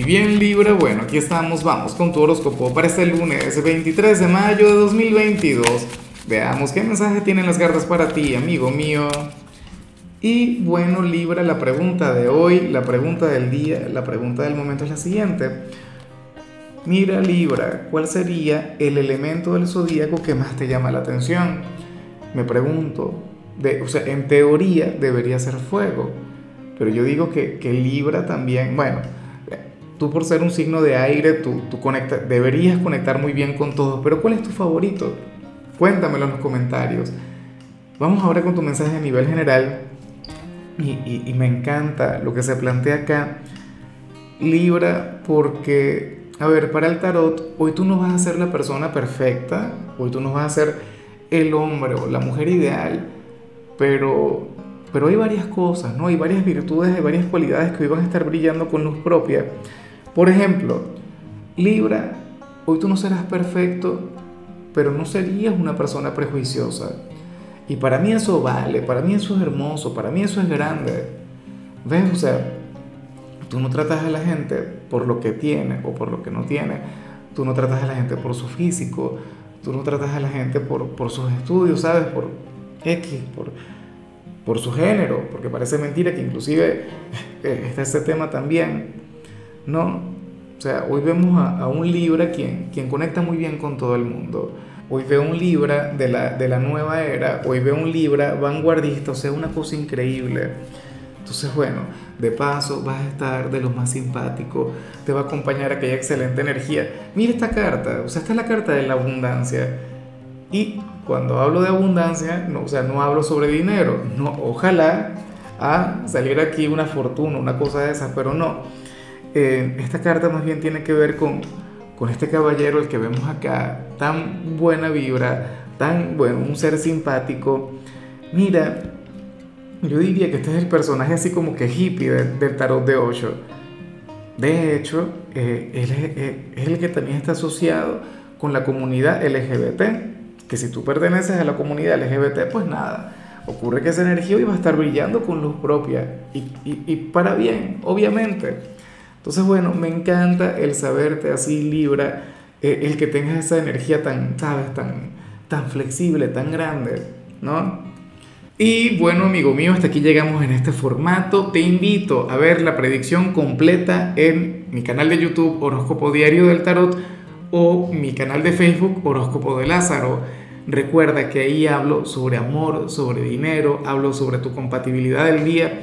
Y bien Libra, bueno, aquí estamos, vamos con tu horóscopo para este lunes 23 de mayo de 2022. Veamos qué mensaje tienen las cartas para ti, amigo mío. Y bueno Libra, la pregunta de hoy, la pregunta del día, la pregunta del momento es la siguiente. Mira Libra, ¿cuál sería el elemento del zodíaco que más te llama la atención? Me pregunto, de, o sea, en teoría debería ser fuego, pero yo digo que, que Libra también, bueno, tú por ser un signo de aire, tú, tú deberías conectar muy bien con todos, pero ¿cuál es tu favorito? Cuéntamelo en los comentarios. Vamos ahora con tu mensaje a nivel general y, y, y me encanta lo que se plantea acá. Libra, porque, a ver, para el tarot, hoy tú no vas a ser la persona perfecta, hoy tú no vas a ser el hombre o la mujer ideal, pero, pero hay varias cosas, ¿no? Hay varias virtudes, hay varias cualidades que hoy van a estar brillando con luz propia por ejemplo, Libra, hoy tú no serás perfecto, pero no serías una persona prejuiciosa. Y para mí eso vale, para mí eso es hermoso, para mí eso es grande. ¿Ves? O sea, tú no tratas a la gente por lo que tiene o por lo que no tiene. Tú no tratas a la gente por su físico. Tú no tratas a la gente por, por sus estudios, ¿sabes? Por X, por, por su género. Porque parece mentira que inclusive está ese tema también. No, o sea, hoy vemos a, un Libra quien, quien conecta muy bien con todo el mundo. Hoy veo un Libra de la, de la nueva era, hoy veo un Libra vanguardista, o sea, una cosa increíble. Entonces, bueno, de paso vas a estar de los más simpáticos, te va a acompañar aquella excelente energía. Mira esta carta, o sea, esta es la carta de la abundancia. Y cuando hablo de abundancia, no, o sea, no hablo sobre dinero, no, ojalá a salir aquí una fortuna, una cosa de esas, pero no eh, esta carta más bien tiene que ver con, con este caballero, el que vemos acá, tan buena vibra, tan bueno, un ser simpático. Mira, yo diría que este es el personaje así como que hippie del, tarot de Osho. De hecho, eh, eh, es, el que también está asociado con la comunidad LGBT, que si tú perteneces a la comunidad LGBT, pues nada, ocurre que esa energía hoy va a estar brillando con luz propia y, y para bien, obviamente. Entonces, bueno, me encanta el saberte así, Libra, eh, el que tengas esa energía tan, ¿sabes? Tan, tan flexible, tan grande, ¿no? Y bueno, amigo mío, hasta aquí llegamos en este formato. Te invito a ver la predicción completa en mi canal de YouTube Horóscopo Diario del Tarot o mi canal de Facebook Horóscopo de Lázaro. Recuerda que ahí hablo sobre amor, sobre dinero, hablo sobre tu compatibilidad del día